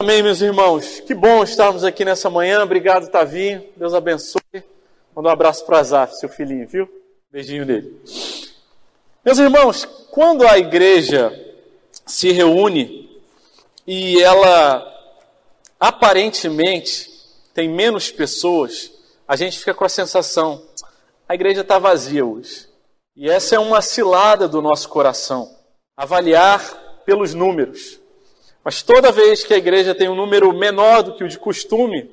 Amém, meus irmãos. Que bom estarmos aqui nessa manhã. Obrigado, Tavinho. Deus abençoe. Manda um abraço para Azaf, seu filhinho, viu? Beijinho dele. Meus irmãos, quando a igreja se reúne e ela aparentemente tem menos pessoas, a gente fica com a sensação: a igreja está vazia hoje. E essa é uma cilada do nosso coração. Avaliar pelos números. Mas toda vez que a igreja tem um número menor do que o de costume,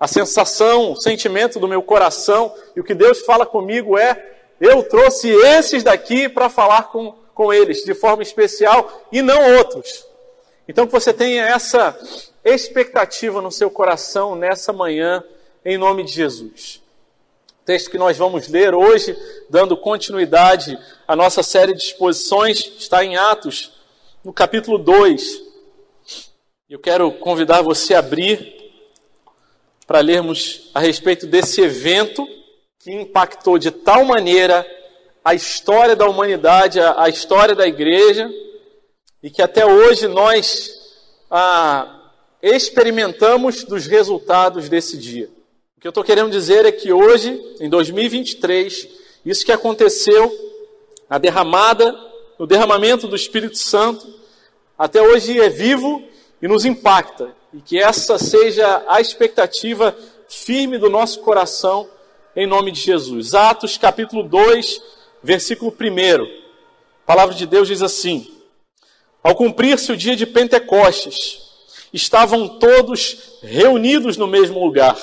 a sensação, o sentimento do meu coração e o que Deus fala comigo é: eu trouxe esses daqui para falar com, com eles de forma especial e não outros. Então que você tenha essa expectativa no seu coração nessa manhã, em nome de Jesus. O texto que nós vamos ler hoje, dando continuidade à nossa série de exposições, está em Atos, no capítulo 2. Eu quero convidar você a abrir para lermos a respeito desse evento que impactou de tal maneira a história da humanidade, a, história da igreja, e que até hoje nós ah, experimentamos dos resultados desse dia. O que eu estou querendo dizer é que hoje, em 2023, isso que aconteceu, a derramada, o derramamento do Espírito Santo, até hoje é vivo e nos impacta. E que essa seja a expectativa firme do nosso coração, em nome de Jesus. Atos capítulo 2, versículo 1. A palavra de Deus diz assim: Ao cumprir-se o dia de Pentecostes, estavam todos reunidos no mesmo lugar.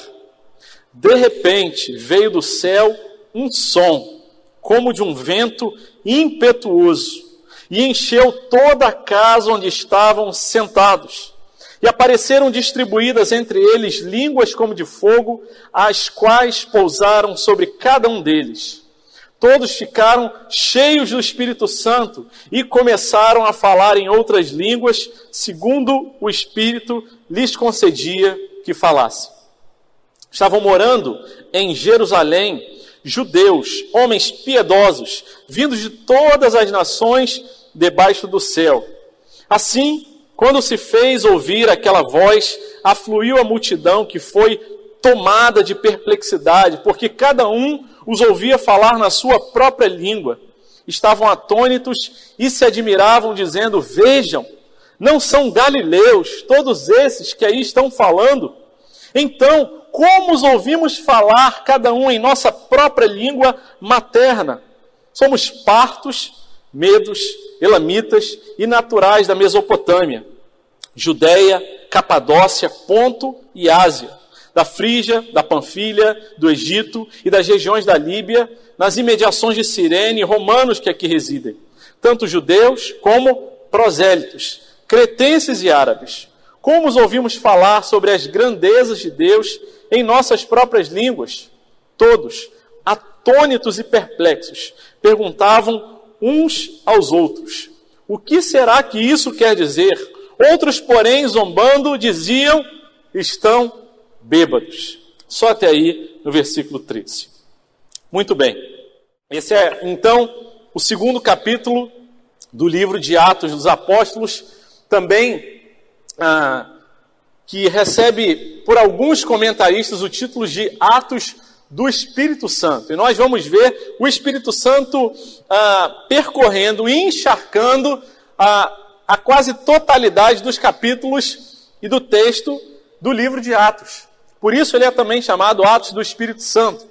De repente veio do céu um som, como de um vento impetuoso e encheu toda a casa onde estavam sentados. E apareceram distribuídas entre eles línguas como de fogo, as quais pousaram sobre cada um deles. Todos ficaram cheios do Espírito Santo e começaram a falar em outras línguas, segundo o Espírito lhes concedia que falassem. Estavam morando em Jerusalém judeus, homens piedosos, vindos de todas as nações debaixo do céu. Assim, quando se fez ouvir aquela voz, afluiu a multidão que foi tomada de perplexidade, porque cada um os ouvia falar na sua própria língua. Estavam atônitos e se admiravam, dizendo: Vejam, não são galileus todos esses que aí estão falando? Então, como os ouvimos falar, cada um em nossa própria língua materna? Somos partos, medos, elamitas e naturais da Mesopotâmia, Judéia, Capadócia, Ponto e Ásia, da Frígia, da Panfilha, do Egito e das regiões da Líbia, nas imediações de Cirene, romanos que aqui residem, tanto judeus como prosélitos, cretenses e árabes. Como os ouvimos falar sobre as grandezas de Deus em nossas próprias línguas? Todos, atônitos e perplexos, perguntavam uns aos outros. O que será que isso quer dizer? Outros, porém, zombando, diziam: estão bêbados. Só até aí no versículo 13. Muito bem. Esse é, então, o segundo capítulo do livro de Atos dos Apóstolos, também ah, que recebe por alguns comentaristas o título de Atos do Espírito Santo. E nós vamos ver o Espírito Santo ah, percorrendo e encharcando a, a quase totalidade dos capítulos e do texto do livro de Atos. Por isso ele é também chamado Atos do Espírito Santo.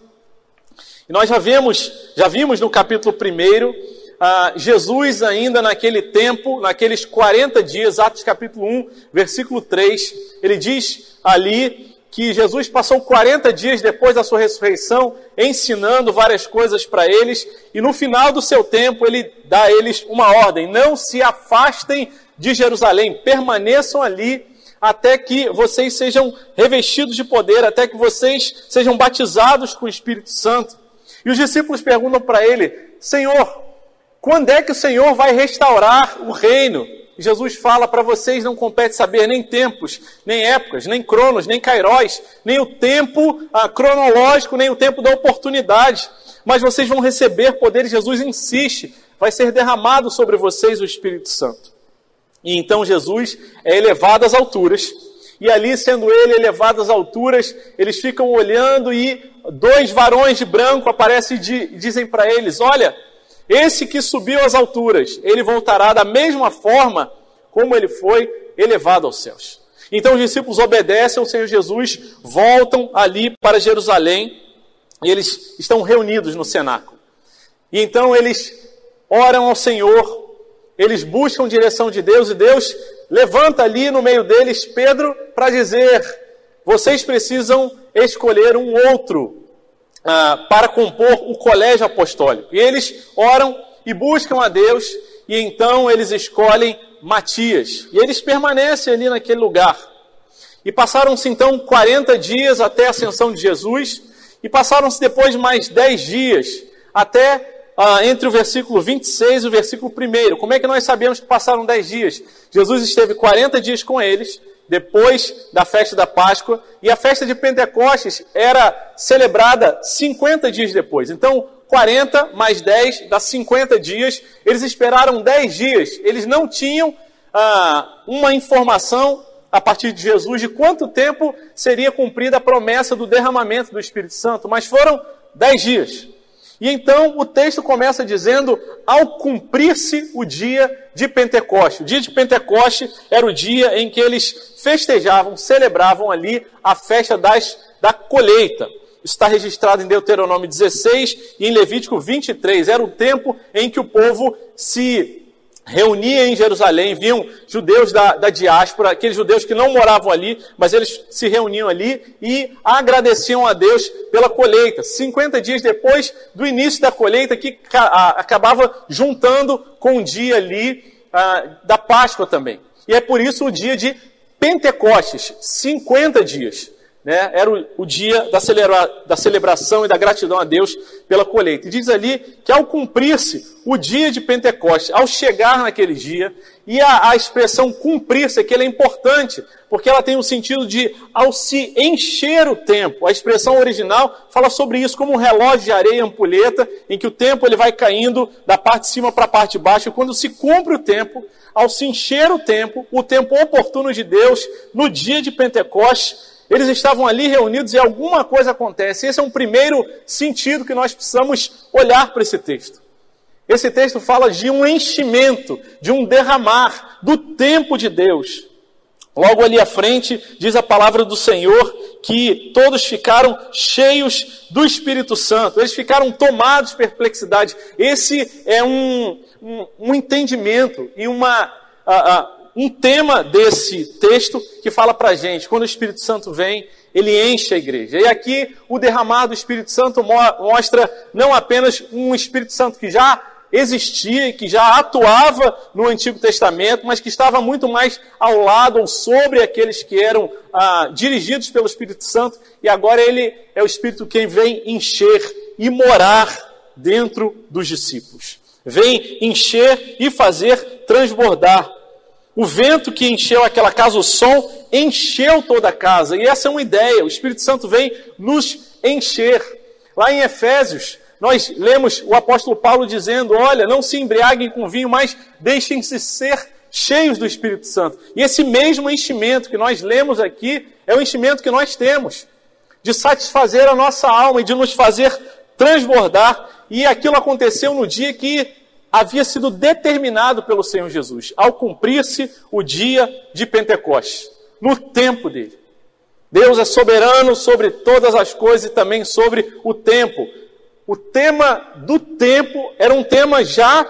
E nós já vimos, já vimos no capítulo 1, ah, Jesus ainda naquele tempo, naqueles 40 dias, Atos capítulo 1, versículo 3, ele diz ali que Jesus passou 40 dias depois da sua ressurreição ensinando várias coisas para eles, e no final do seu tempo ele dá a eles uma ordem: não se afastem de Jerusalém, permaneçam ali até que vocês sejam revestidos de poder, até que vocês sejam batizados com o Espírito Santo. E os discípulos perguntam para ele: Senhor, quando é que o Senhor vai restaurar o reino? Jesus fala para vocês não compete saber nem tempos, nem épocas, nem cronos, nem cairóis, nem o tempo ah, cronológico, nem o tempo da oportunidade. Mas vocês vão receber poder, Jesus insiste, vai ser derramado sobre vocês o Espírito Santo. E então Jesus é elevado às alturas E ali, sendo ele elevado às alturas, eles ficam olhando e dois varões de branco aparecem e dizem para eles: Olha, esse que subiu às alturas, ele voltará da mesma forma como ele foi elevado aos céus. Então os discípulos obedecem ao Senhor Jesus, voltam ali para Jerusalém e eles estão reunidos no cenáculo. E então eles oram ao Senhor, eles buscam direção de Deus e Deus levanta ali no meio deles Pedro para dizer: vocês precisam escolher um outro ah, para compor o colégio apostólico. E eles oram e buscam a Deus, e então eles escolhem Matias. E eles permanecem ali naquele lugar. E passaram-se então 40 dias até a ascensão de Jesus, e passaram-se depois mais 10 dias até ah, entre o versículo 26 e o versículo 1. Como é que nós sabemos que passaram 10 dias? Jesus esteve 40 dias com eles, depois da festa da Páscoa, e a festa de Pentecostes era celebrada 50 dias depois. Então, 40 mais 10 dá 50 dias. Eles esperaram 10 dias. Eles não tinham ah, uma informação a partir de Jesus de quanto tempo seria cumprida a promessa do derramamento do Espírito Santo, mas foram 10 dias. E então o texto começa dizendo: ao cumprir-se o dia de Pentecoste. O dia de Pentecoste era o dia em que eles festejavam, celebravam ali a festa das, da colheita. Isso está registrado em Deuteronômio 16 e em Levítico 23. Era o tempo em que o povo se reunia em Jerusalém, viam judeus da, da diáspora, aqueles judeus que não moravam ali, mas eles se reuniam ali e agradeciam a Deus pela colheita. 50 dias depois do início da colheita, que acabava juntando com o dia ali ah, da Páscoa também. E é por isso o dia de Pentecostes, 50 dias né, era o, o dia da, celebra, da, celebração e da gratidão a Deus pela colheita. E diz ali que ao cumprir-se o dia de Pentecostes, ao chegar naquele dia, e a, a expressão cumprir-se aqui é importante, porque ela tem o sentido de ao se encher o tempo. A expressão original fala sobre isso como um relógio de areia ampulheta, em que o tempo ele vai caindo da parte de cima para a parte de baixo, e quando se cumpre o tempo, ao se encher o tempo, o tempo oportuno de Deus, no dia de Pentecostes, eles estavam ali reunidos e alguma coisa acontece. Esse é um primeiro sentido que nós precisamos olhar para esse texto. Esse texto fala de um enchimento, de um derramar do tempo de Deus. Logo ali à frente, diz a palavra do Senhor que todos ficaram cheios do Espírito Santo, eles ficaram tomados de perplexidade. Esse é um, um, um entendimento e uma. A, um tema desse texto que fala para gente, quando o Espírito Santo vem, ele enche a igreja. E aqui o derramar do Espírito Santo mostra não apenas um Espírito Santo que já existia e que já atuava no Antigo Testamento, mas que estava muito mais ao lado ou sobre aqueles que eram ah, dirigidos pelo Espírito Santo, e agora ele é o Espírito quem vem encher e morar dentro dos discípulos. Vem encher e fazer transbordar. O vento que encheu aquela casa, o som, encheu toda a casa. E essa é uma ideia. O Espírito Santo vem nos encher. Lá em Efésios, nós lemos o apóstolo Paulo dizendo: Olha, não se embriaguem com vinho, mas deixem-se ser cheios do Espírito Santo. E esse mesmo enchimento que nós lemos aqui é o enchimento que nós temos de satisfazer a nossa alma e de nos fazer transbordar. E aquilo aconteceu no dia que havia sido determinado pelo Senhor Jesus, ao cumprir-se o dia de Pentecostes, no tempo dele. Deus é soberano sobre todas as coisas e também sobre o tempo. O tema do tempo era um tema já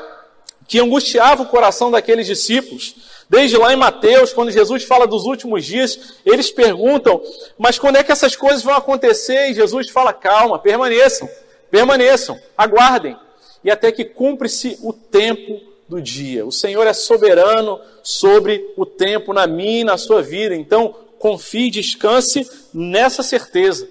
que angustiava o coração daqueles discípulos. Desde lá em Mateus, quando Jesus fala dos últimos dias, eles perguntam: Mas quando é que essas coisas vão acontecer? E Jesus fala: Calma, permaneçam, permaneçam, aguardem e até que cumpre-se o tempo do dia. O Senhor é soberano sobre o tempo na minha e na sua vida. Então, confie, descanse nessa certeza.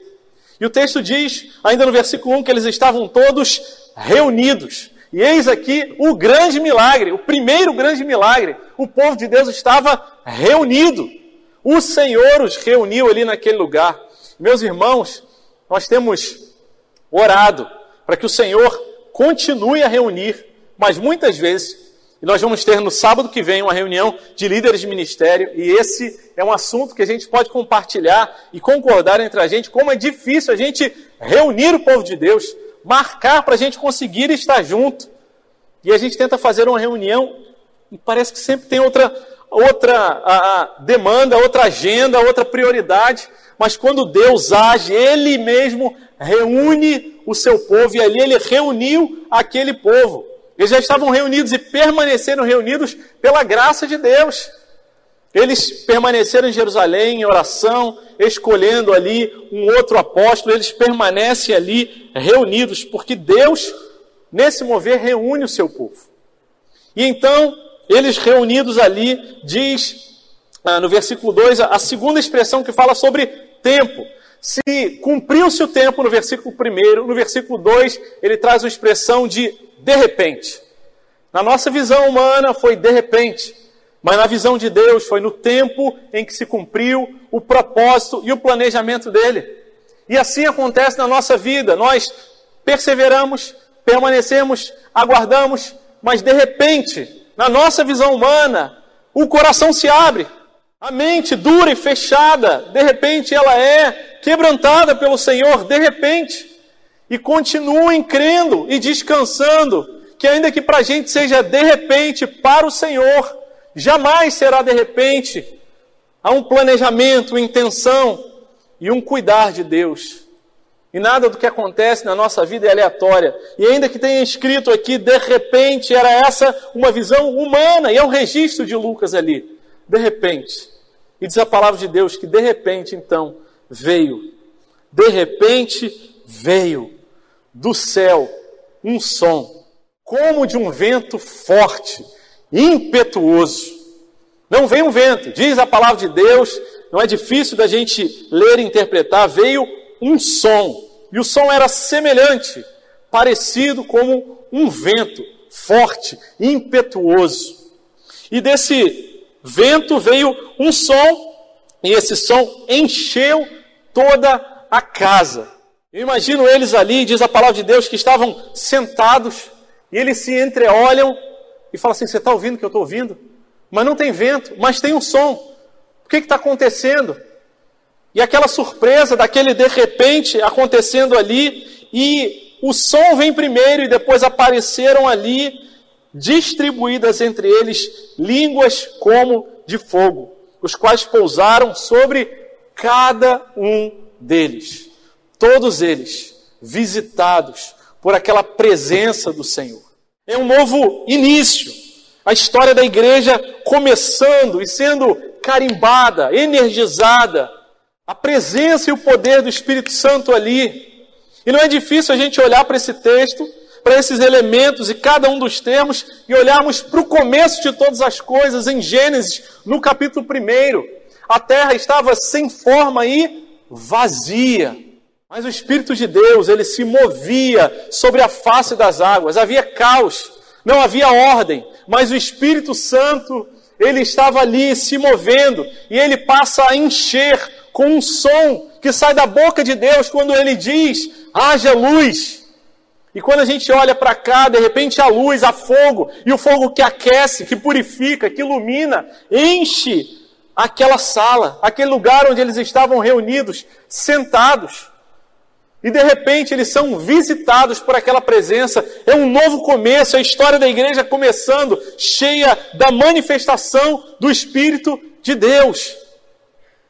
E o texto diz, ainda no versículo 1, que eles estavam todos reunidos. E eis aqui o grande milagre, o primeiro grande milagre. O povo de Deus estava reunido. O Senhor os reuniu ali naquele lugar. Meus irmãos, nós temos orado para que o Senhor continue a reunir, mas muitas vezes E nós vamos ter no sábado que vem uma reunião de líderes de ministério, e esse é um assunto que a gente pode compartilhar e concordar entre a gente, como é difícil a gente reunir o povo de Deus, marcar para a gente conseguir estar junto. E a gente tenta fazer uma reunião e parece que sempre tem outra, outra a, a demanda, outra agenda, outra prioridade. Mas quando Deus age, Ele mesmo reúne o seu povo e ali Ele reuniu aquele povo. Eles já estavam reunidos e permaneceram reunidos pela graça de Deus. Eles permaneceram em Jerusalém em oração, escolhendo ali um outro apóstolo, eles permanecem ali reunidos, porque Deus, nesse mover, reúne o seu povo. E então, eles reunidos ali, diz ah, no versículo 2, a segunda expressão que fala sobre tempo. Se cumpriu-se o tempo no versículo 1, no versículo 2, ele traz a expressão de de repente. Na nossa visão humana foi de repente, mas na visão de Deus foi no tempo em que se cumpriu o propósito e o planejamento dele. E assim acontece na nossa vida. Nós perseveramos, permanecemos, aguardamos, mas de repente, na nossa visão humana, o coração se abre. A mente dura e fechada, de repente ela é quebrantada pelo Senhor, de repente e continuem crendo e descansando, que ainda que para a gente seja de repente para o Senhor, jamais será de repente. Há um planejamento, intenção e um cuidar de Deus. E nada do que acontece na nossa vida é aleatória. E ainda que tenha escrito aqui, de repente, era essa uma visão humana, e é um registro de Lucas ali. De repente. E diz a palavra de Deus que de repente, então, veio. De repente, veio do céu um som, como de um vento forte, impetuoso. Não veio um vento, diz a palavra de Deus, não é difícil da gente ler e interpretar, veio um som. E o som era semelhante, parecido como um vento forte, impetuoso. E desse vento veio um som, e esse som encheu toda a casa. Eu imagino eles ali, diz a palavra de Deus, que estavam sentados e eles se entreolham e falam assim: Você está ouvindo o que eu estou ouvindo? Mas não tem vento, mas tem um som. O que está acontecendo? E aquela surpresa daquele de repente acontecendo ali, e o som vem primeiro e depois apareceram ali, distribuídas entre eles, línguas como de fogo, os quais pousaram sobre cada um deles todos eles visitados por aquela presença do Senhor. É um novo início. A história da igreja começando e sendo carimbada, energizada. A presença e o poder do Espírito Santo ali. E não é difícil a gente olhar para esse texto, para esses elementos e cada um dos termos e olharmos para o começo de todas as coisas em Gênesis, no capítulo 1. A terra estava sem forma e vazia. Mas o Espírito de Deus, ele se movia sobre a face das águas. Havia caos, não havia ordem, mas o Espírito Santo, ele estava ali se movendo e ele passa a encher com um som que sai da boca de Deus quando ele diz: haja luz. E quando a gente olha para cá, de repente a luz, a fogo, e o fogo que aquece, que purifica, que ilumina, enche aquela sala, aquele lugar onde eles estavam reunidos, sentados. E de repente eles são visitados por aquela presença. É um novo começo, é a história da igreja começando, cheia da manifestação do Espírito de Deus.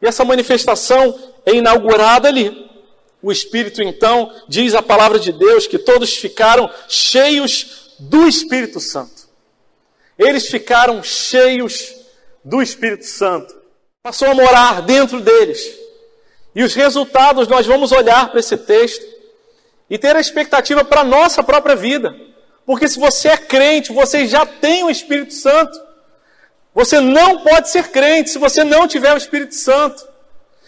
E essa manifestação é inaugurada ali. O Espírito, então, diz a palavra de Deus que todos ficaram cheios do Espírito Santo. Eles ficaram cheios do Espírito Santo. Passou a morar dentro deles. E os resultados, nós vamos olhar para esse texto e ter a expectativa para a nossa própria vida. Porque se você é crente, você já tem o Espírito Santo. Você não pode ser crente se você não tiver o Espírito Santo.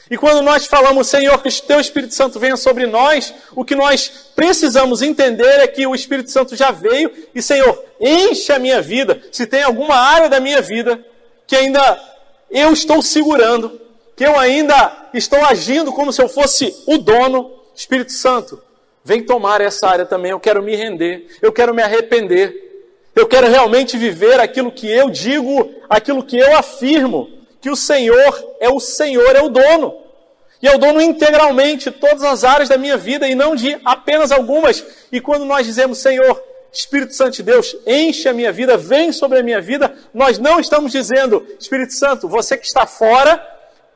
E quando nós falamos, Senhor, que o teu Espírito Santo venha sobre nós, o que nós precisamos entender é que o Espírito Santo já veio e, Senhor, enche a minha vida. Se tem alguma área da minha vida que ainda eu estou segurando, que eu ainda estou agindo como se eu fosse o dono, Espírito Santo, vem tomar essa área também. Eu quero me render, eu quero me arrepender. Eu quero realmente viver aquilo que eu digo, aquilo que eu afirmo, que o Senhor é o Senhor, é o dono. E é o dono integralmente todas as áreas da minha vida e não de apenas algumas. E quando nós dizemos, Senhor, Espírito Santo de Deus, enche a minha vida, vem sobre a minha vida, nós não estamos dizendo, Espírito Santo, você que está fora,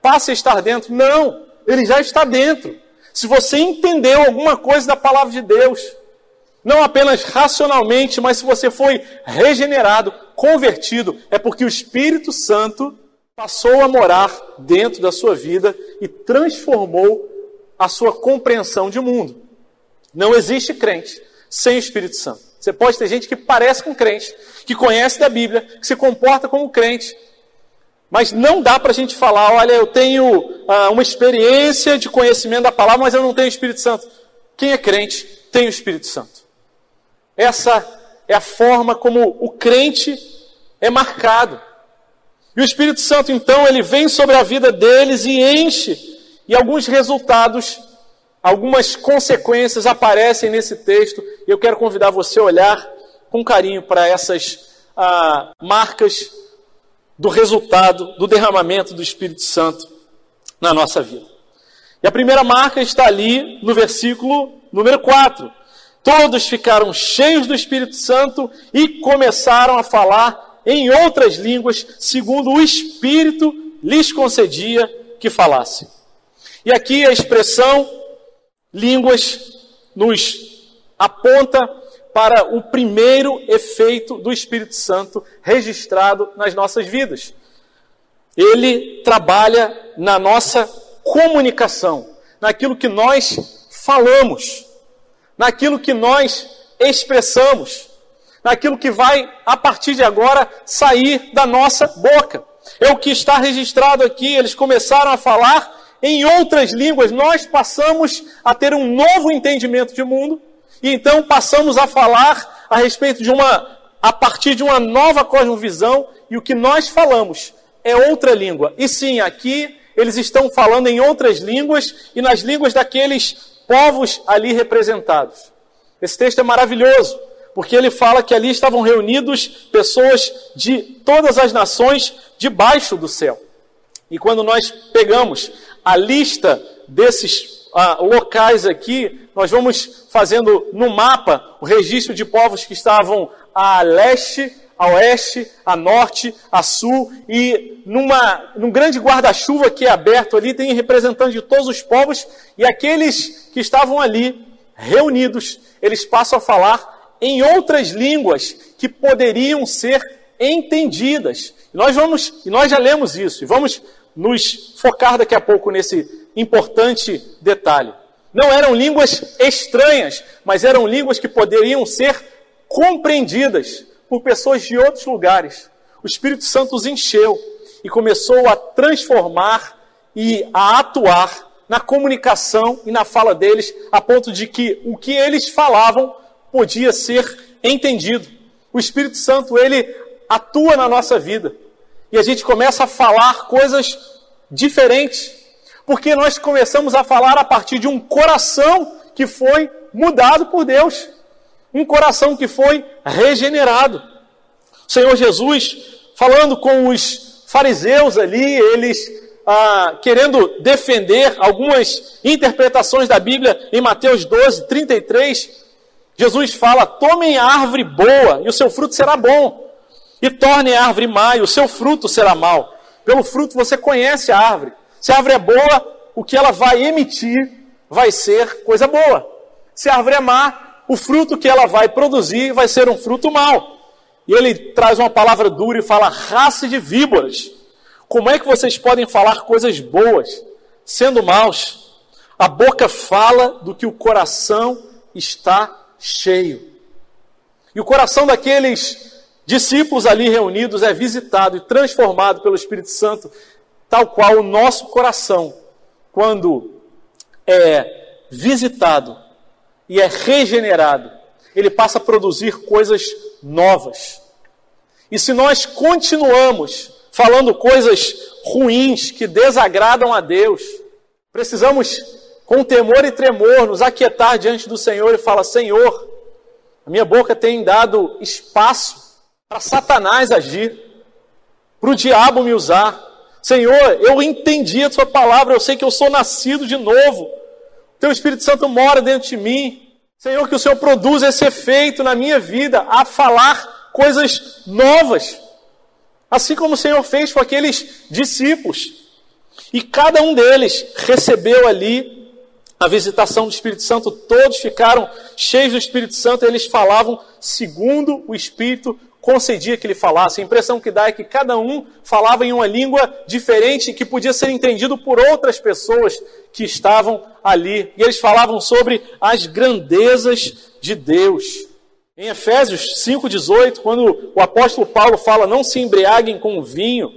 passe a estar dentro. Não, ele já está dentro. Se você entendeu alguma coisa da palavra de Deus, não apenas racionalmente, mas se você foi regenerado, convertido, é porque o Espírito Santo passou a morar dentro da sua vida e transformou a sua compreensão de mundo. Não existe crente sem o Espírito Santo. Você pode ter gente que parece com crente, que conhece da Bíblia, que se comporta como crente, mas não dá para a gente falar, olha, eu tenho ah, uma experiência de conhecimento da palavra, mas eu não tenho o Espírito Santo. Quem é crente tem o Espírito Santo. Essa é a forma como o crente é marcado. E o Espírito Santo, então, ele vem sobre a vida deles e enche. E alguns resultados, algumas consequências aparecem nesse texto. E eu quero convidar você a olhar com carinho para essas ah, marcas do resultado do derramamento do Espírito Santo na nossa vida. E a primeira marca está ali no versículo número 4. Todos ficaram cheios do Espírito Santo e começaram a falar em outras línguas, segundo o Espírito lhes concedia que falassem. E aqui a expressão línguas nos aponta para o primeiro efeito do Espírito Santo registrado nas nossas vidas. Ele trabalha na nossa comunicação, naquilo que nós falamos naquilo que nós expressamos, naquilo que vai, a partir de agora, sair da nossa boca. É o que está registrado aqui, eles começaram a falar em outras línguas, nós passamos a ter um novo entendimento de mundo, e então passamos a falar a respeito de uma, a partir de uma nova cosmovisão, e o que nós falamos é outra língua. E sim, aqui eles estão falando em outras línguas e nas línguas daqueles povos ali representados. Esse texto é maravilhoso, porque ele fala que ali estavam reunidos pessoas de todas as nações debaixo do céu. E quando nós pegamos a lista desses ah, locais aqui, nós vamos fazendo no mapa o registro de povos que estavam a leste, a oeste, a norte, a sul, e numa, num grande guarda-chuva que é aberto ali, tem representantes de todos os povos, e aqueles que estavam ali reunidos, eles passam a falar em outras línguas que poderiam ser entendidas. Nós vamos, e nós já lemos isso, e vamos nos focar daqui a pouco nesse importante detalhe. Não eram línguas estranhas, mas eram línguas que poderiam ser compreendidas por pessoas de outros lugares. O Espírito Santo os encheu e começou a transformar e a atuar na comunicação e na fala deles, a ponto de que o que eles falavam podia ser entendido. O Espírito Santo, ele atua na nossa vida e a gente começa a falar coisas diferentes, porque nós começamos a falar a partir de um coração que foi mudado por Deus um coração que foi regenerado. O Senhor Jesus, falando com os fariseus ali, eles ah, querendo defender algumas interpretações da Bíblia em Mateus 12, 33, Jesus fala: tomem a árvore boa e o seu fruto será bom, e tornem a árvore má e o seu fruto será mau. Pelo fruto você conhece a árvore. Se a árvore é boa, o que ela vai emitir vai ser coisa boa. Se a árvore é má, o fruto que ela vai produzir vai ser um fruto mau. E ele traz uma palavra dura e fala: raça de víboras. Como é que vocês podem falar coisas boas sendo maus? A boca fala do que o coração está cheio. E o coração daqueles discípulos ali reunidos é visitado e transformado pelo Espírito Santo, tal qual o nosso coração, quando é visitado e é regenerado, ele passa a produzir coisas novas. E se nós continuamos falando coisas ruins que desagradam a Deus, precisamos, com temor e tremor, nos aquietar diante do Senhor e falar: Senhor, a minha boca tem dado espaço para Satanás agir, para o diabo me usar. Senhor, eu entendi a Sua palavra, eu sei que eu sou nascido de novo. Teu Espírito Santo mora dentro de mim. Senhor, que o Senhor produza esse efeito na minha vida, a falar coisas novas. Assim como o Senhor fez com aqueles discípulos. E cada um deles recebeu ali a visitação do Espírito Santo, todos ficaram cheios do Espírito Santo, e eles falavam segundo o Espírito concedia que ele falasse. A impressão que dá é que cada um falava em uma língua diferente que podia ser entendido por outras pessoas que estavam ali. E eles falavam sobre as grandezas de Deus. Em Efésios 5,18, quando o apóstolo Paulo fala: Não se embriaguem com vinho,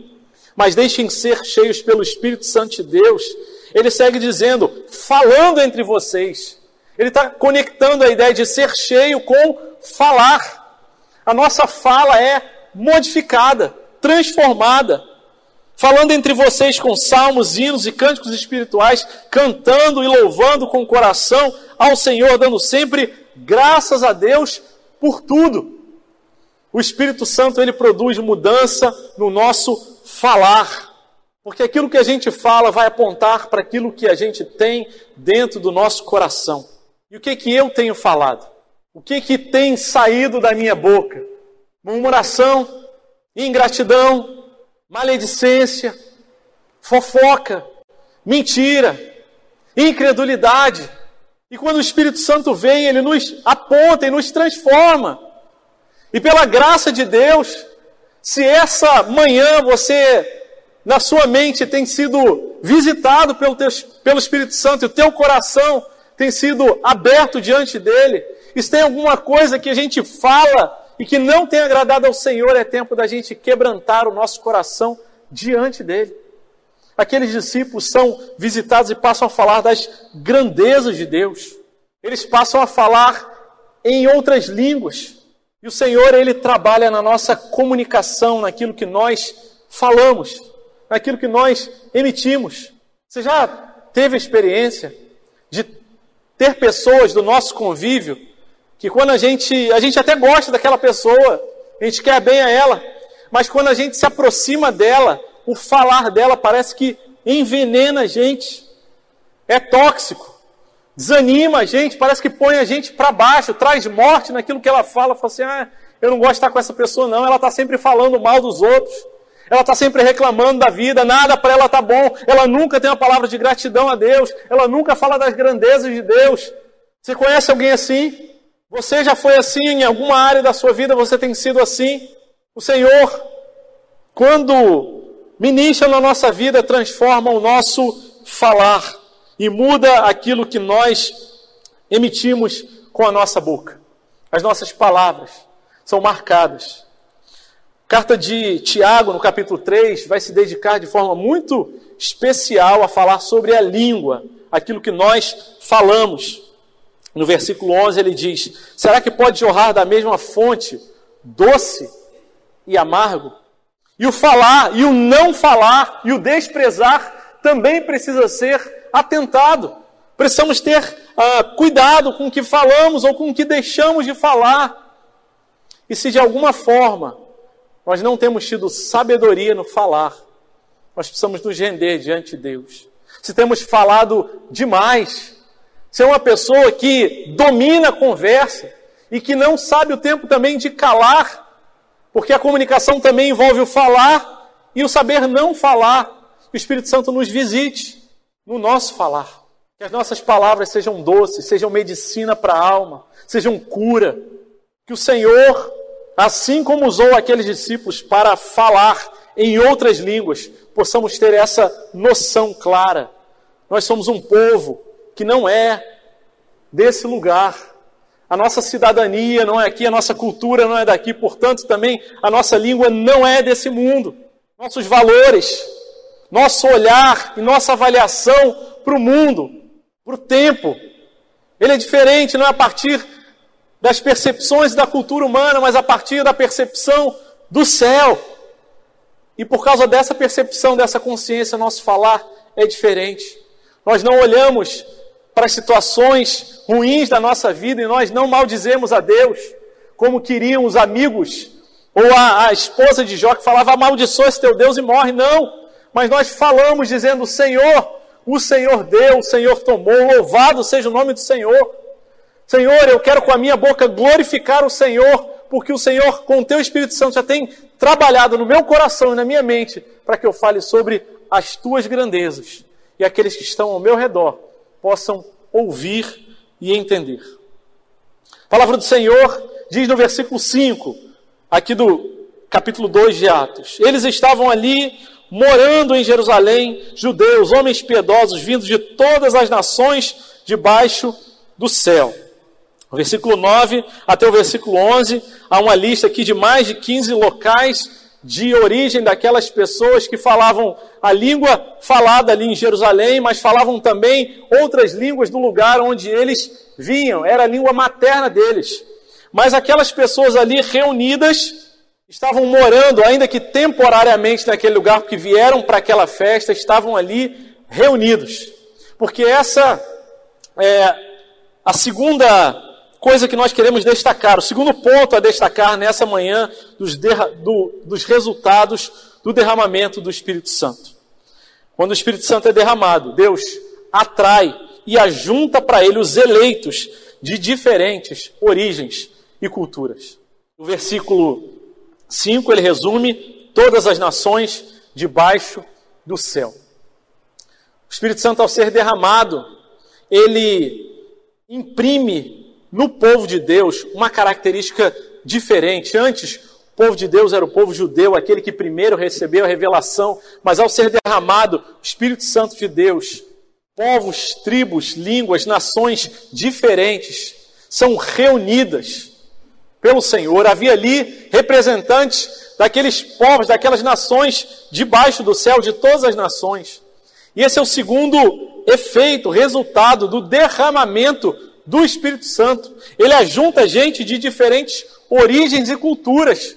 mas deixem ser cheios pelo Espírito Santo de Deus, ele segue dizendo: falando entre vocês. Ele está conectando a ideia de ser cheio com falar. A nossa fala é modificada, transformada. Falando entre vocês com salmos, hinos e cânticos espirituais, cantando e louvando com o coração ao Senhor, dando sempre graças a Deus por tudo. O Espírito Santo ele produz mudança no nosso falar. Porque aquilo que a gente fala vai apontar para aquilo que a gente tem dentro do nosso coração. E o que que eu tenho falado? O que que tem saído da minha boca? Murmuração, ingratidão, maledicência, fofoca, mentira, incredulidade. E quando o Espírito Santo vem, ele nos aponta e nos transforma. E pela graça de Deus, se essa manhã você, na sua mente, tem sido visitado pelo, teu, pelo Espírito Santo e o teu coração tem sido aberto diante dele, e se tem alguma coisa que a gente fala e que não tem agradado ao Senhor, é tempo da gente quebrantar o nosso coração diante dele. Aqueles discípulos são visitados e passam a falar das grandezas de Deus. Eles passam a falar em outras línguas. E o Senhor, Ele trabalha na nossa comunicação, naquilo que nós falamos, naquilo que nós emitimos. Você já teve a experiência de ter pessoas do nosso convívio que quando a gente, a gente até gosta daquela pessoa, a gente quer bem a ela, mas quando a gente se aproxima dela, o falar dela parece que envenena a gente, é tóxico, desanima a gente, parece que põe a gente para baixo, traz morte naquilo que ela fala, fala assim, ah, eu não gosto de estar com essa pessoa não, ela está sempre falando mal dos outros, ela está sempre reclamando da vida, nada para ela está bom, ela nunca tem uma palavra de gratidão a Deus, ela nunca fala das grandezas de Deus. Você conhece alguém assim? Você já foi assim em alguma área da sua vida, você tem sido assim. O Senhor, quando ministra na nossa vida, transforma o nosso falar e muda aquilo que nós emitimos com a nossa boca. As nossas palavras são marcadas. Carta de Tiago, no capítulo 3, vai se dedicar de forma muito especial a falar sobre a língua, aquilo que nós falamos. No versículo 11 ele diz: Será que pode jorrar da mesma fonte doce e amargo? E o falar, e o não falar, e o desprezar também precisa ser atentado. Precisamos ter uh, cuidado com o que falamos ou com o que deixamos de falar. E se de alguma forma nós não temos tido sabedoria no falar, nós precisamos nos render diante de Deus. Se temos falado demais, ser uma pessoa que domina a conversa e que não sabe o tempo também de calar, porque a comunicação também envolve o falar e o saber não falar. Que o Espírito Santo nos visite no nosso falar. Que as nossas palavras sejam doces, sejam medicina para a alma, sejam cura. Que o Senhor, assim como usou aqueles discípulos para falar em outras línguas, possamos ter essa noção clara. Nós somos um povo que não é desse lugar. A nossa cidadania não é aqui, a nossa cultura não é daqui, portanto, também a nossa língua não é desse mundo. Nossos valores, nosso olhar e nossa avaliação para o mundo, para o tempo, ele é diferente, não é a partir das percepções da cultura humana, mas a partir da percepção do céu. E por causa dessa percepção, dessa consciência, nosso falar é diferente. Nós não olhamos para as situações ruins da nossa vida e nós não maldizemos a Deus, como queriam os amigos Ou a, a esposa de Jó que falava, amaldiçoa esse teu Deus e morre. Não. Mas nós falamos dizendo, Senhor, o Senhor deu, o Senhor tomou, louvado seja o nome do Senhor. Senhor, eu quero com a minha boca glorificar o Senhor, porque o Senhor, com o teu Espírito Santo, já tem trabalhado no meu coração e na minha mente para que eu fale sobre as tuas grandezas e aqueles que estão ao meu redor possam ouvir e entender. A palavra do Senhor diz no versículo 5, aqui do capítulo 2 de Atos: Eles estavam ali morando em Jerusalém, judeus, homens piedosos, vindos de todas as nações debaixo do céu. Versículo 9 até o versículo 11, há uma lista aqui de mais de 15 locais de origem daquelas pessoas que falavam a língua falada ali em Jerusalém, mas falavam também outras línguas do lugar onde eles vinham, era a língua materna deles. Mas aquelas pessoas ali reunidas estavam morando, ainda que temporariamente, naquele lugar, porque vieram para aquela festa, estavam ali reunidos. Porque essa é a segunda coisa que nós queremos destacar, o segundo ponto a destacar nessa manhã dos, do, dos resultados do derramamento do Espírito Santo. Quando o Espírito Santo é derramado, Deus atrai e ajunta para ele os eleitos de diferentes origens e culturas. O versículo 5 ele resume todas as nações debaixo do céu. O Espírito Santo, ao ser derramado, ele imprime no povo de Deus uma característica diferente. Antes, o povo de Deus era o povo judeu, aquele que primeiro recebeu a revelação, mas ao ser derramado o Espírito Santo de Deus, povos, tribos, línguas, nações diferentes são reunidas pelo Senhor. Havia ali representantes daqueles povos, daquelas nações debaixo do céu, de todas as nações. E esse é o segundo efeito, resultado do derramamento do Espírito Santo. Ele ajunta gente de diferentes origens e culturas.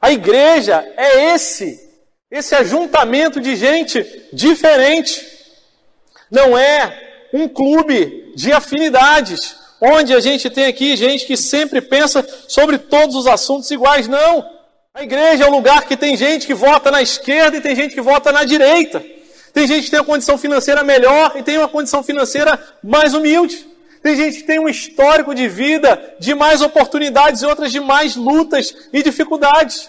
A igreja é esse, esse ajuntamento de gente diferente. Não é um clube de afinidades, onde a gente tem aqui gente que sempre pensa sobre todos os assuntos iguais. Não. A igreja é um lugar que tem gente que vota na esquerda e tem gente que vota na direita. Tem gente que tem uma condição financeira melhor e tem uma condição financeira mais humilde. Tem gente que tem um histórico de vida de mais oportunidades e outras de mais lutas e dificuldades.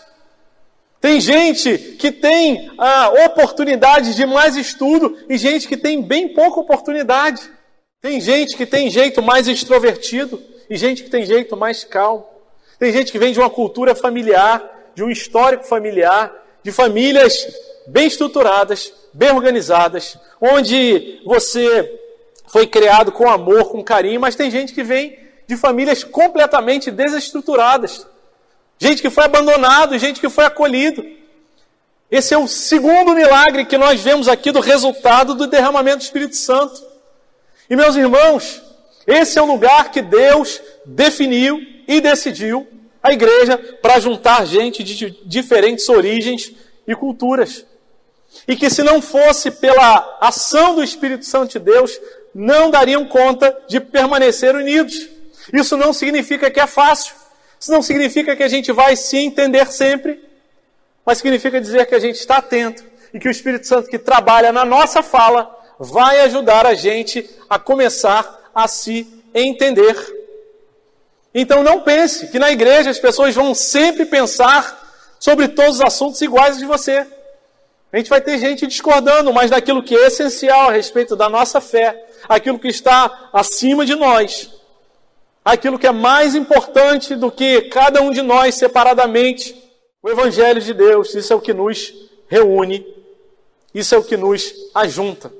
Tem gente que tem ah, oportunidades de mais estudo e gente que tem bem pouca oportunidade. Tem gente que tem jeito mais extrovertido e gente que tem jeito mais calmo. Tem gente que vem de uma cultura familiar, de um histórico familiar, de famílias bem estruturadas, bem organizadas, onde você foi criado com amor, com carinho, mas tem gente que vem de famílias completamente desestruturadas. Gente que foi abandonado, gente que foi acolhido. Esse é o segundo milagre que nós vemos aqui do resultado do derramamento do Espírito Santo. E meus irmãos, esse é o lugar que Deus definiu e decidiu a igreja para juntar gente de diferentes origens e culturas. E que se não fosse pela ação do Espírito Santo de Deus, não dariam conta de permanecer unidos. Isso não significa que é fácil. Isso não significa que a gente vai se entender sempre, mas significa dizer que a gente está atento e que o Espírito Santo que trabalha na nossa fala vai ajudar a gente a começar a se entender. Então não pense que na igreja as pessoas vão sempre pensar sobre todos os assuntos iguais de você. A gente vai ter gente discordando, mas daquilo que é essencial a respeito da nossa fé, aquilo que está acima de nós, aquilo que é mais importante do que cada um de nós separadamente, o Evangelho de Deus, isso é o que nos reúne, isso é o que nos ajunta.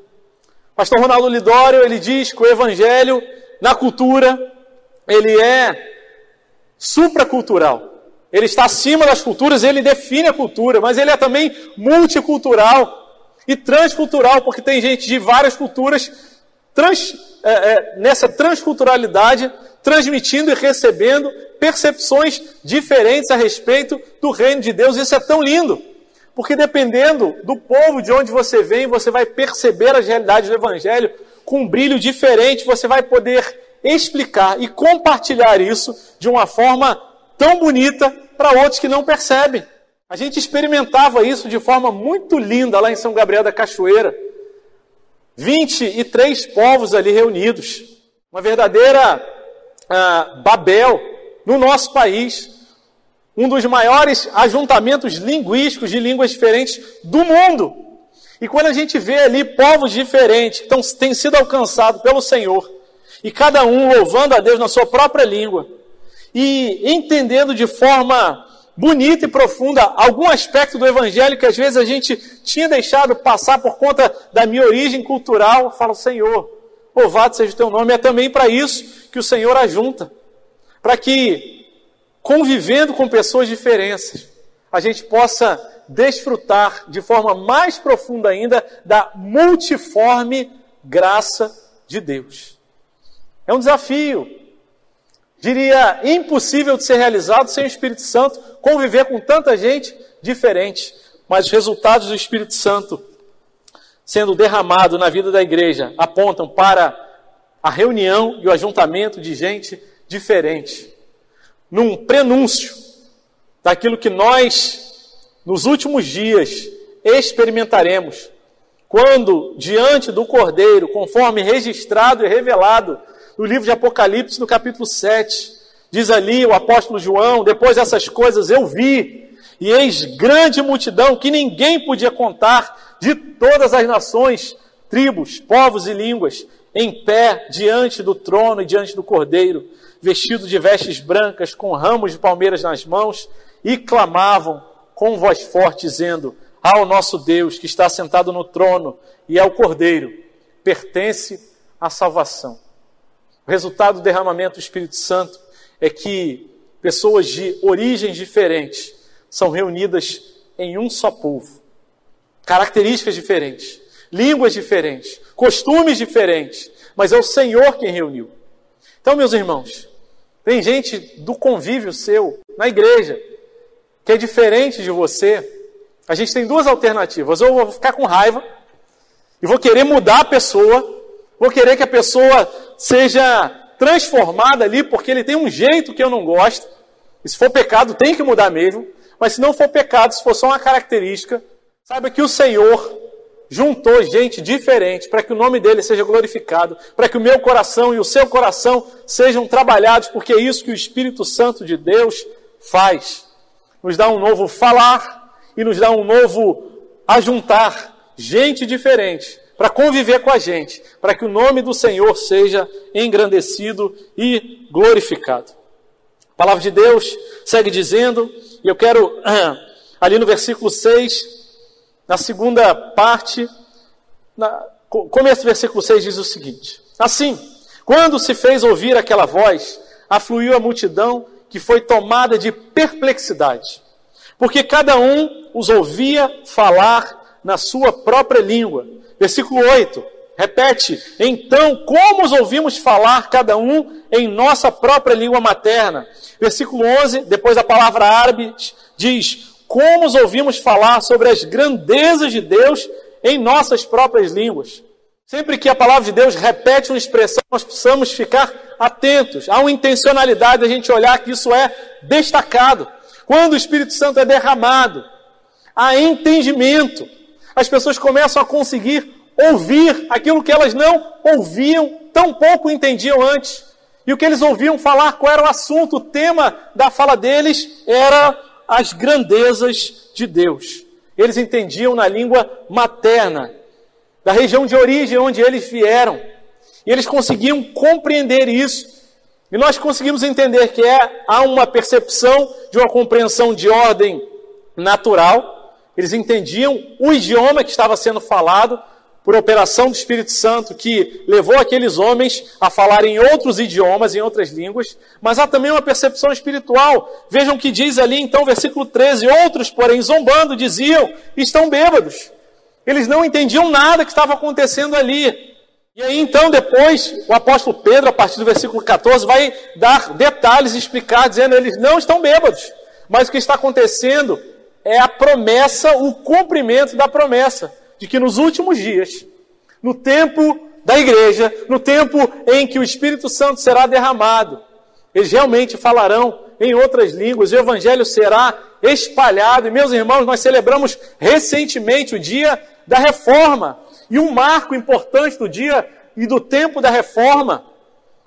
Pastor Ronaldo Lidório, ele diz que o Evangelho, na cultura, ele é supracultural. Ele está acima das culturas, ele define a cultura, mas ele é também multicultural e transcultural, porque tem gente de várias culturas trans, é, é, nessa transculturalidade, transmitindo e recebendo percepções diferentes a respeito do reino de Deus. Isso é tão lindo, porque dependendo do povo de onde você vem, você vai perceber as realidades do Evangelho com um brilho diferente, você vai poder explicar e compartilhar isso de uma forma tão bonita para outros que não percebem. A gente experimentava isso de forma muito linda lá em São Gabriel da Cachoeira. 23 povos ali reunidos. Uma verdadeira ah, Babel no nosso país. Um dos maiores ajuntamentos linguísticos de línguas diferentes do mundo. E quando a gente vê ali povos diferentes que têm sido alcançados pelo Senhor, e cada um louvando a Deus na sua própria língua, e entendendo de forma bonita e profunda algum aspecto do Evangelho que às vezes a gente tinha deixado passar por conta da minha origem cultural, falo, Senhor, louvado seja o teu nome. É também para isso que o Senhor ajunta, para que, convivendo com pessoas diferentes, a gente possa desfrutar de forma mais profunda ainda da multiforme graça de Deus. É um desafio, diria, impossível de ser realizado sem o Espírito Santo, conviver com tanta gente diferente. Mas os resultados do Espírito Santo sendo derramado na vida da igreja apontam para a reunião e o ajuntamento de gente diferente. Num prenúncio daquilo que nós, nos últimos dias, experimentaremos, quando, diante do Cordeiro, conforme registrado e revelado no livro de Apocalipse, no capítulo 7. Diz ali o apóstolo João: depois dessas coisas eu vi, e eis grande multidão que ninguém podia contar, de todas as nações, tribos, povos e línguas, em pé diante do trono e diante do cordeiro, vestidos de vestes brancas, com ramos de palmeiras nas mãos, e clamavam com voz forte, dizendo: Ao nosso Deus que está sentado no trono e ao cordeiro, pertence a salvação o resultado do derramamento do Espírito Santo é que pessoas de origens diferentes são reunidas em um só povo. Características diferentes, línguas diferentes, costumes diferentes, mas é o Senhor quem reuniu. Então, meus irmãos, tem gente do convívio seu na igreja que é diferente de você. A gente tem duas alternativas. Ou eu vou ficar com raiva e vou querer mudar a pessoa, vou querer que a pessoa seja transformada ali, porque ele tem um jeito que eu não gosto. E se for pecado, tem que mudar mesmo. Mas se não for pecado, se for só uma característica, saiba que o Senhor juntou gente diferente para que o nome dele seja glorificado, para que o meu coração e o seu coração sejam trabalhados, porque é isso que o Espírito Santo de Deus faz. Nos dá um novo falar e nos dá um novo ajuntar gente diferente para conviver com a gente, para que o nome do Senhor seja engrandecido e glorificado. A palavra de Deus segue dizendo, e eu quero, ali no versículo 6, na segunda parte, na, começo do versículo 6 diz o seguinte: Assim, quando se fez ouvir aquela voz, afluiu a multidão que foi tomada de perplexidade, porque cada um os ouvia falar na sua própria língua. Versículo 8, repete: Então, como os ouvimos falar, cada um em nossa própria língua materna? Versículo 11, depois a palavra árabe diz: Como os ouvimos falar sobre as grandezas de Deus em nossas próprias línguas? Sempre que a palavra de Deus repete uma expressão, nós precisamos ficar atentos. Há uma intencionalidade da gente olhar que isso é destacado. Quando o Espírito Santo é derramado, há entendimento as pessoas começam a conseguir ouvir aquilo que elas não ouviam, tão pouco entendiam antes. E o que eles ouviam falar, qual era o assunto, o tema da fala deles era as grandezas de Deus. Eles entendiam na língua materna, da região de origem onde eles vieram. E eles conseguiam compreender isso. E nós conseguimos entender que é, há uma percepção de uma compreensão de ordem natural, eles entendiam o idioma que estava sendo falado por operação do Espírito Santo, que levou aqueles homens a falarem outros idiomas, em outras línguas, mas há também uma percepção espiritual. Vejam o que diz ali, então, versículo 13: Outros, porém, zombando, diziam: estão bêbados. Eles não entendiam nada que estava acontecendo ali. E aí, então, depois, o apóstolo Pedro, a partir do versículo 14, vai dar detalhes e explicar, dizendo: eles não estão bêbados. Mas o que está acontecendo é a promessa, o cumprimento da promessa de que nos últimos dias, no tempo da igreja, no tempo em que o Espírito Santo será derramado, Eles realmente falarão em outras línguas, o evangelho será espalhado. E meus irmãos, nós celebramos recentemente o dia da reforma. E um marco importante do dia e do tempo da reforma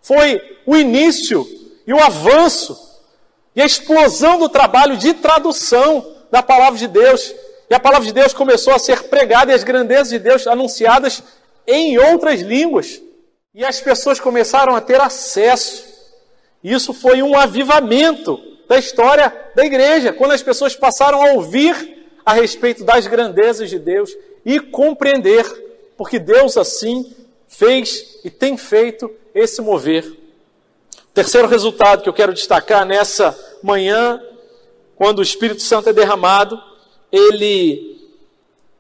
foi o início e o avanço e a explosão do trabalho de tradução da palavra de Deus. E a palavra de Deus começou a ser pregada e as grandezas de Deus anunciadas em outras línguas. E as pessoas começaram a ter acesso. Isso foi um avivamento da história da igreja, quando as pessoas passaram a ouvir a respeito das grandezas de Deus e compreender, porque Deus assim fez e tem feito esse mover. Terceiro resultado que eu quero destacar nessa manhã, quando o Espírito Santo é derramado, ele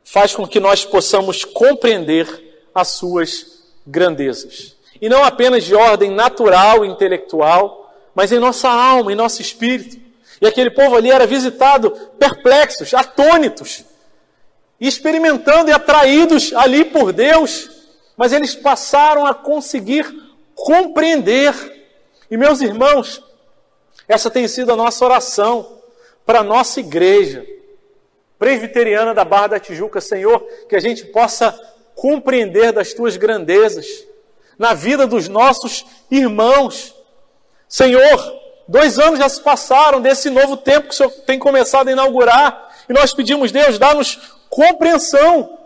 faz com que nós possamos compreender as suas grandezas. E não apenas de ordem natural e intelectual, mas em nossa alma, em nosso espírito. E aquele povo ali era visitado perplexos, atônitos, experimentando e atraídos ali por Deus, mas eles passaram a conseguir compreender. E meus irmãos, essa tem sido a nossa oração para a nossa igreja presbiteriana da Barra da Tijuca, Senhor, que a gente possa compreender das tuas grandezas na vida dos nossos irmãos. Senhor, dois anos já se passaram desse novo tempo que o Senhor tem começado a inaugurar, e nós pedimos, Deus, dá-nos compreensão,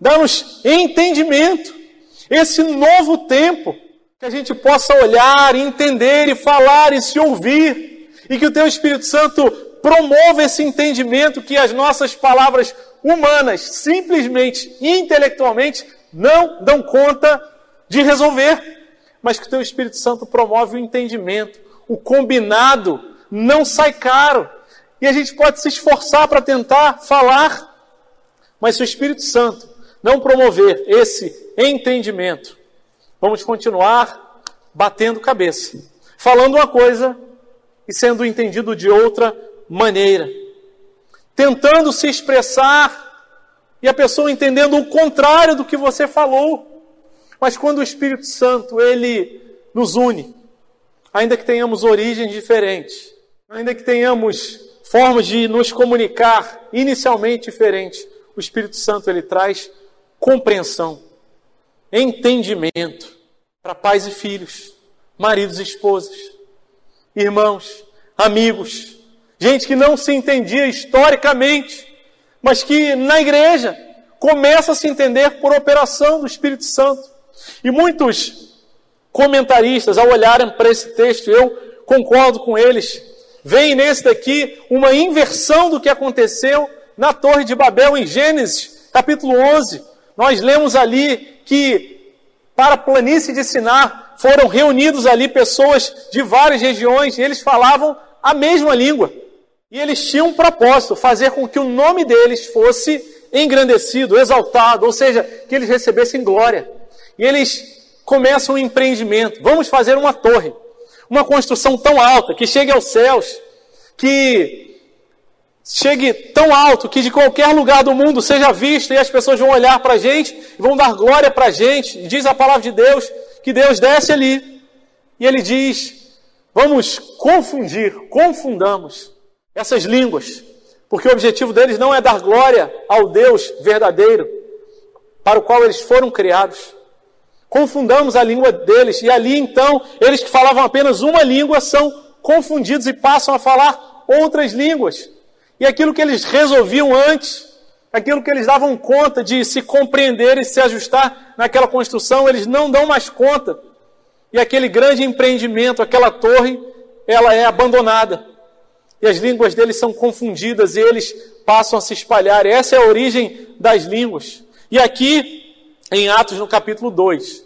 dá-nos entendimento, esse novo tempo, que a gente possa olhar, entender e falar e se ouvir, e que o Teu Espírito Santo promova esse entendimento que as nossas palavras humanas, simplesmente, intelectualmente, não dão conta de resolver, mas que o teu Espírito Santo promove o entendimento. O combinado não sai caro. E a gente pode se esforçar para tentar falar, mas se o Espírito Santo não promover esse entendimento, vamos continuar batendo cabeça, falando uma coisa e sendo entendido de outra maneira, tentando se expressar e a pessoa entendendo o contrário do que você falou. Mas quando o Espírito Santo ele nos une, ainda que tenhamos origens diferentes, ainda que tenhamos formas de nos comunicar inicialmente diferentes, o Espírito Santo ele traz compreensão, entendimento para pais e filhos, maridos e esposas, irmãos, amigos, gente que não se entendia historicamente, mas que na igreja começa a se entender por operação do Espírito Santo. E muitos comentaristas, ao olharem para esse texto, eu concordo com eles, veem nesse daqui uma inversão do que aconteceu na Torre de Babel em Gênesis, capítulo 11. Nós lemos ali que para a planície de Sinar foram reunidos ali pessoas de várias regiões e eles falavam a mesma língua. E eles tinham um propósito, fazer com que o nome deles fosse engrandecido, exaltado, ou seja, que eles recebessem glória. E eles começam um empreendimento. Vamos fazer uma torre. Uma construção tão alta, que chegue aos céus, que chegue tão alto que de qualquer lugar do mundo seja vista e as pessoas vão olhar para a gente e vão dar glória para a gente. E diz a palavra de Deus que Deus desce ali e ele diz: vamos confundir, confundamos essas línguas, porque o objetivo deles não é dar glória ao Deus verdadeiro para o qual eles foram criados confundamos a língua deles, e ali então, eles que falavam apenas uma língua são confundidos e passam a falar outras línguas. E aquilo que eles resolviam antes, aquilo que eles davam conta de se compreender e se ajustar naquela construção, eles não dão mais conta. E aquele grande empreendimento, aquela torre, ela é abandonada. E as línguas deles são confundidas e eles passam a se espalhar. Essa é a origem das línguas. E aqui, em Atos, no capítulo 2,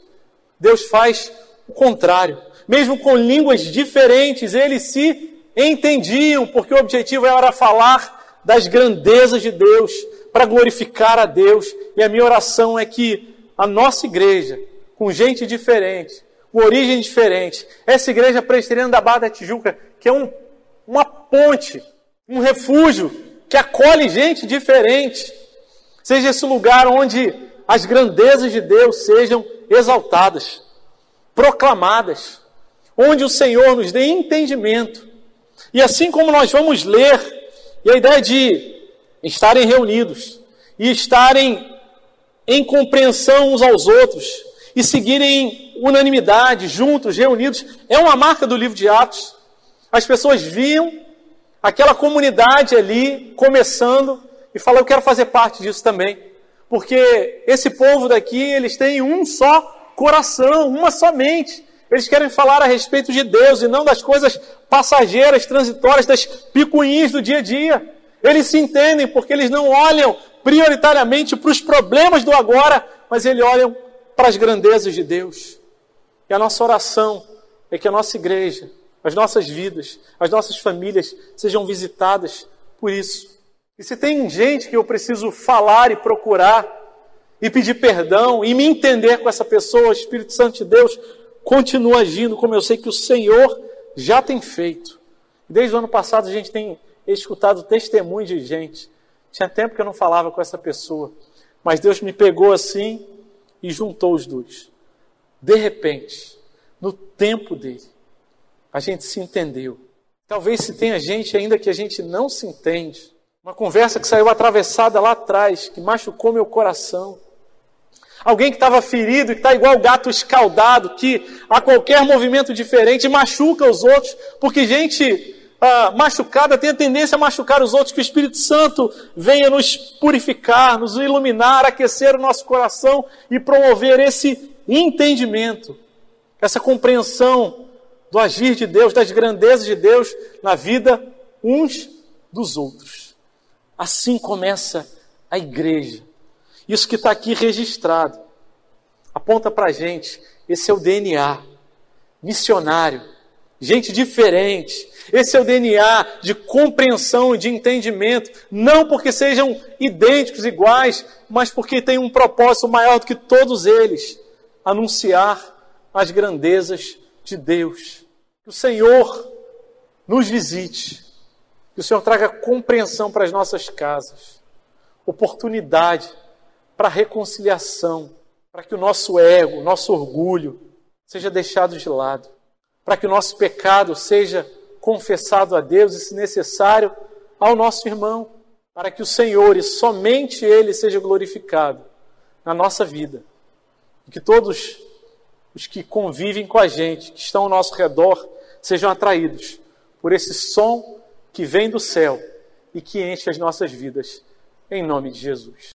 Deus faz o contrário. Mesmo com línguas diferentes, eles se entendiam, porque o objetivo era falar das grandezas de Deus, para glorificar a Deus. E a minha oração é que a nossa igreja, com gente diferente, com origem diferente, essa igreja presbiteriana da Barra da Tijuca, que é um, uma ponte, um refúgio, que acolhe gente diferente, seja esse lugar onde as grandezas de Deus sejam exaltadas, proclamadas, onde o Senhor nos dê entendimento. E assim como nós vamos ler, e a ideia de estarem reunidos e estarem em compreensão uns aos outros e seguirem unanimidade, juntos, reunidos, é uma marca do livro de Atos. As pessoas viam aquela comunidade ali começando e falaram: Eu quero fazer parte disso também. Porque esse povo daqui, eles têm um só coração, uma só mente. Eles querem falar a respeito de Deus e não das coisas passageiras, transitórias, das picuinhas do dia a dia. Eles se entendem porque eles não olham prioritariamente para os problemas do agora, mas eles olham para as grandezas de Deus. E a nossa oração é que a nossa igreja, as nossas vidas, as nossas famílias sejam visitadas por isso. E se tem gente que eu preciso falar e procurar e pedir perdão e me entender com essa pessoa, Espírito Santo de Deus continua agindo como eu sei que o Senhor já tem feito. Desde o ano passado a gente tem escutado testemunho de gente. Tinha tempo que eu não falava com essa pessoa, mas Deus me pegou assim e juntou os dois. De repente, no tempo dele, a gente se entendeu. Talvez se tenha gente ainda que a gente não se entende. Uma conversa que saiu atravessada lá atrás, que machucou meu coração. Alguém que estava ferido, que está igual gato escaldado, que a qualquer movimento diferente machuca os outros, porque gente ah, machucada tem a tendência a machucar os outros, que o Espírito Santo venha nos purificar, nos iluminar, aquecer o nosso coração e promover esse entendimento, essa compreensão do agir de Deus, das grandezas de Deus na vida uns dos outros. Assim começa a igreja. Isso que está aqui registrado aponta para a gente. Esse é o DNA missionário, gente diferente, esse é o DNA de compreensão e de entendimento, não porque sejam idênticos, iguais, mas porque tem um propósito maior do que todos eles. Anunciar as grandezas de Deus. Que o Senhor nos visite, que o Senhor traga compreensão para as nossas casas, oportunidade para reconciliação, para que o nosso ego, nosso orgulho seja deixado de lado, para que o nosso pecado seja confessado a Deus e, se necessário, ao nosso irmão, para que o Senhor e somente Ele seja glorificado na nossa vida. E que todos os que convivem com a gente, que estão ao nosso redor, sejam atraídos por esse som que vem do céu e que enche as nossas vidas. Em nome de Jesus.